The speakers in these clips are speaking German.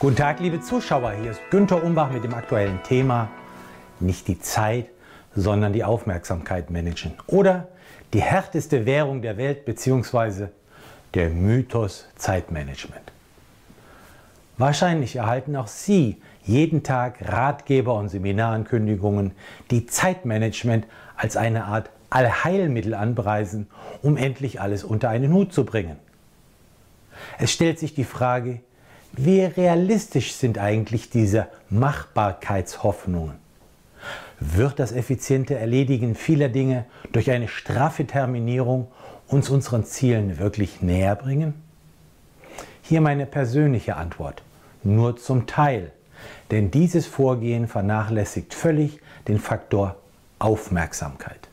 Guten Tag, liebe Zuschauer. Hier ist Günter Umbach mit dem aktuellen Thema nicht die Zeit, sondern die Aufmerksamkeit managen. Oder die härteste Währung der Welt bzw. der Mythos Zeitmanagement. Wahrscheinlich erhalten auch Sie jeden Tag Ratgeber und Seminarankündigungen, die Zeitmanagement als eine Art Allheilmittel anpreisen, um endlich alles unter einen Hut zu bringen. Es stellt sich die Frage, wie realistisch sind eigentlich diese Machbarkeitshoffnungen? Wird das effiziente Erledigen vieler Dinge durch eine straffe Terminierung uns unseren Zielen wirklich näher bringen? Hier meine persönliche Antwort. Nur zum Teil. Denn dieses Vorgehen vernachlässigt völlig den Faktor Aufmerksamkeit.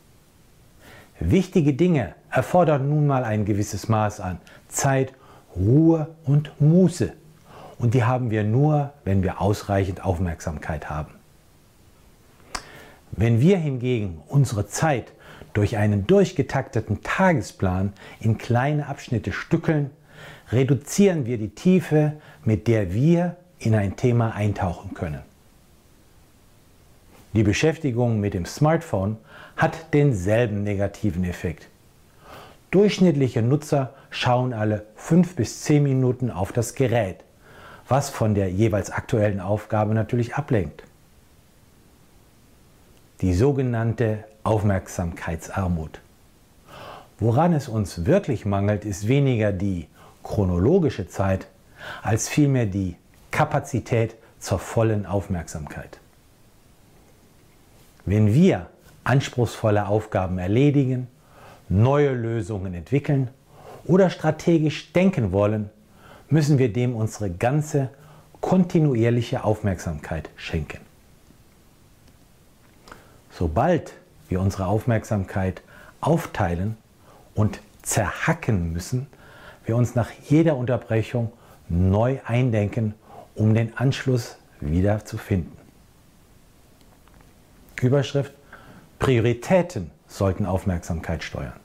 Wichtige Dinge erfordern nun mal ein gewisses Maß an Zeit, Ruhe und Muße. Und die haben wir nur, wenn wir ausreichend Aufmerksamkeit haben. Wenn wir hingegen unsere Zeit durch einen durchgetakteten Tagesplan in kleine Abschnitte stückeln, reduzieren wir die Tiefe, mit der wir in ein Thema eintauchen können. Die Beschäftigung mit dem Smartphone hat denselben negativen Effekt. Durchschnittliche Nutzer schauen alle fünf bis zehn Minuten auf das Gerät, was von der jeweils aktuellen Aufgabe natürlich ablenkt. Die sogenannte Aufmerksamkeitsarmut. Woran es uns wirklich mangelt, ist weniger die chronologische Zeit, als vielmehr die Kapazität zur vollen Aufmerksamkeit. Wenn wir anspruchsvolle Aufgaben erledigen, neue Lösungen entwickeln oder strategisch denken wollen, müssen wir dem unsere ganze kontinuierliche Aufmerksamkeit schenken. Sobald wir unsere Aufmerksamkeit aufteilen und zerhacken müssen, wir uns nach jeder Unterbrechung neu eindenken, um den Anschluss wieder zu finden. Überschrift Prioritäten sollten Aufmerksamkeit steuern.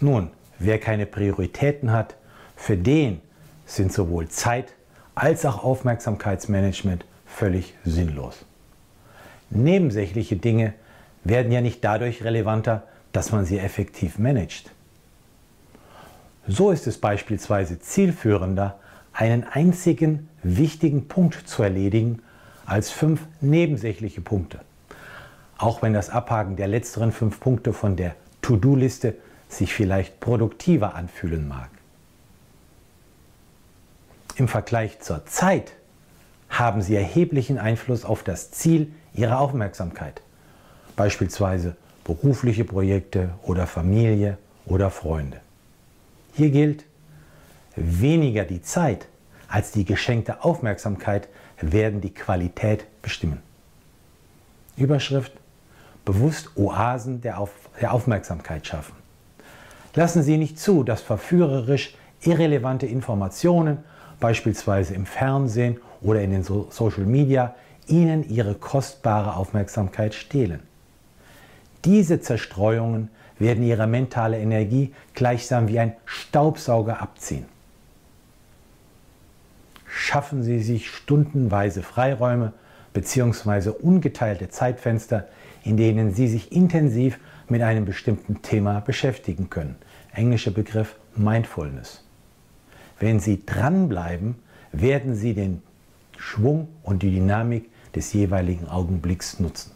Nun, wer keine Prioritäten hat, für den sind sowohl Zeit als auch Aufmerksamkeitsmanagement völlig sinnlos. Nebensächliche Dinge werden ja nicht dadurch relevanter, dass man sie effektiv managt. So ist es beispielsweise zielführender, einen einzigen wichtigen Punkt zu erledigen, als fünf nebensächliche Punkte. Auch wenn das Abhaken der letzteren fünf Punkte von der To-Do-Liste sich vielleicht produktiver anfühlen mag. Im Vergleich zur Zeit haben sie erheblichen Einfluss auf das Ziel ihrer Aufmerksamkeit, beispielsweise berufliche Projekte oder Familie oder Freunde. Hier gilt, weniger die Zeit als die geschenkte Aufmerksamkeit werden die Qualität bestimmen. Überschrift bewusst Oasen der, Auf der Aufmerksamkeit schaffen. Lassen Sie nicht zu, dass verführerisch irrelevante Informationen, beispielsweise im Fernsehen oder in den so Social Media, Ihnen Ihre kostbare Aufmerksamkeit stehlen. Diese Zerstreuungen werden Ihre mentale Energie gleichsam wie ein Staubsauger abziehen. Schaffen Sie sich stundenweise Freiräume bzw. ungeteilte Zeitfenster, in denen Sie sich intensiv mit einem bestimmten Thema beschäftigen können. Englischer Begriff Mindfulness. Wenn Sie dranbleiben, werden Sie den Schwung und die Dynamik des jeweiligen Augenblicks nutzen.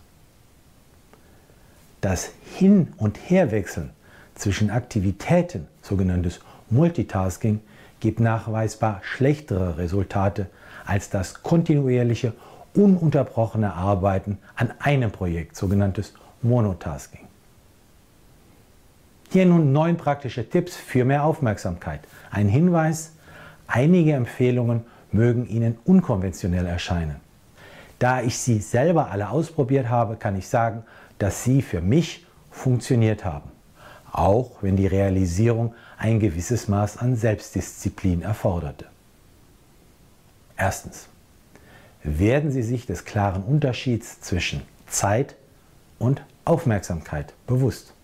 Das Hin- und Herwechseln zwischen Aktivitäten, sogenanntes Multitasking, gibt nachweisbar schlechtere Resultate als das kontinuierliche, ununterbrochene Arbeiten an einem Projekt, sogenanntes Monotasking. Hier nun neun praktische Tipps für mehr Aufmerksamkeit. Ein Hinweis, einige Empfehlungen mögen Ihnen unkonventionell erscheinen. Da ich sie selber alle ausprobiert habe, kann ich sagen, dass sie für mich funktioniert haben. Auch wenn die Realisierung ein gewisses Maß an Selbstdisziplin erforderte. Erstens. Werden Sie sich des klaren Unterschieds zwischen Zeit und Aufmerksamkeit bewusst.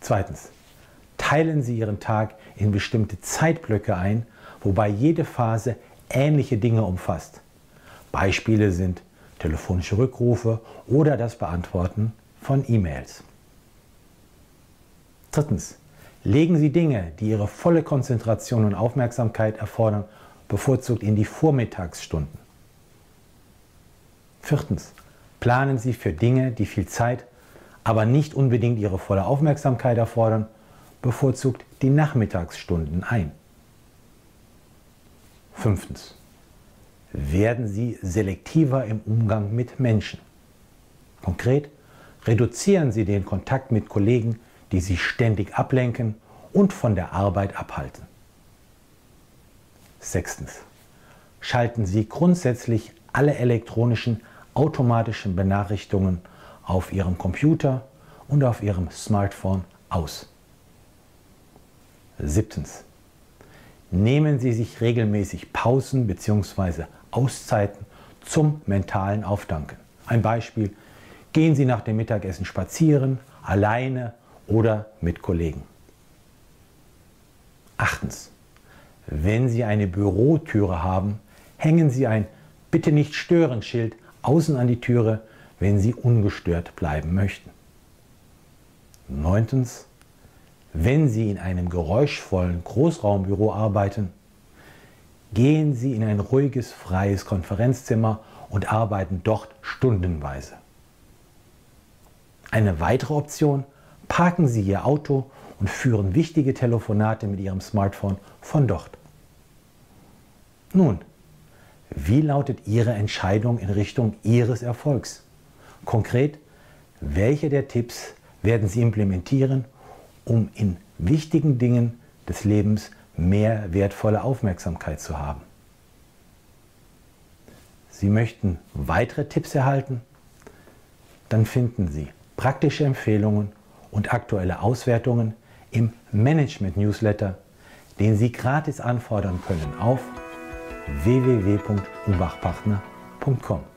Zweitens. Teilen Sie Ihren Tag in bestimmte Zeitblöcke ein, wobei jede Phase ähnliche Dinge umfasst. Beispiele sind telefonische Rückrufe oder das Beantworten von E-Mails. Drittens. Legen Sie Dinge, die Ihre volle Konzentration und Aufmerksamkeit erfordern, bevorzugt in die Vormittagsstunden. Viertens. Planen Sie für Dinge, die viel Zeit, aber nicht unbedingt Ihre volle Aufmerksamkeit erfordern, bevorzugt die Nachmittagsstunden ein. Fünftens. Werden Sie selektiver im Umgang mit Menschen. Konkret, reduzieren Sie den Kontakt mit Kollegen, die Sie ständig ablenken und von der Arbeit abhalten. Sechstens. Schalten Sie grundsätzlich alle elektronischen automatischen Benachrichtigungen auf Ihrem Computer und auf Ihrem Smartphone aus. Siebtens. Nehmen Sie sich regelmäßig Pausen bzw. Auszeiten zum mentalen Aufdanken. Ein Beispiel. Gehen Sie nach dem Mittagessen spazieren, alleine oder mit Kollegen. Achtens. Wenn Sie eine Bürotüre haben, hängen Sie ein Bitte nicht stören Schild außen an die Türe, wenn Sie ungestört bleiben möchten. Neuntens. Wenn Sie in einem geräuschvollen Großraumbüro arbeiten, gehen Sie in ein ruhiges, freies Konferenzzimmer und arbeiten dort stundenweise. Eine weitere Option, parken Sie Ihr Auto und führen wichtige Telefonate mit Ihrem Smartphone von dort. Nun, wie lautet Ihre Entscheidung in Richtung Ihres Erfolgs? Konkret, welche der Tipps werden Sie implementieren, um in wichtigen Dingen des Lebens mehr wertvolle Aufmerksamkeit zu haben? Sie möchten weitere Tipps erhalten? Dann finden Sie praktische Empfehlungen und aktuelle Auswertungen im Management-Newsletter, den Sie gratis anfordern können auf www.ubachpartner.com.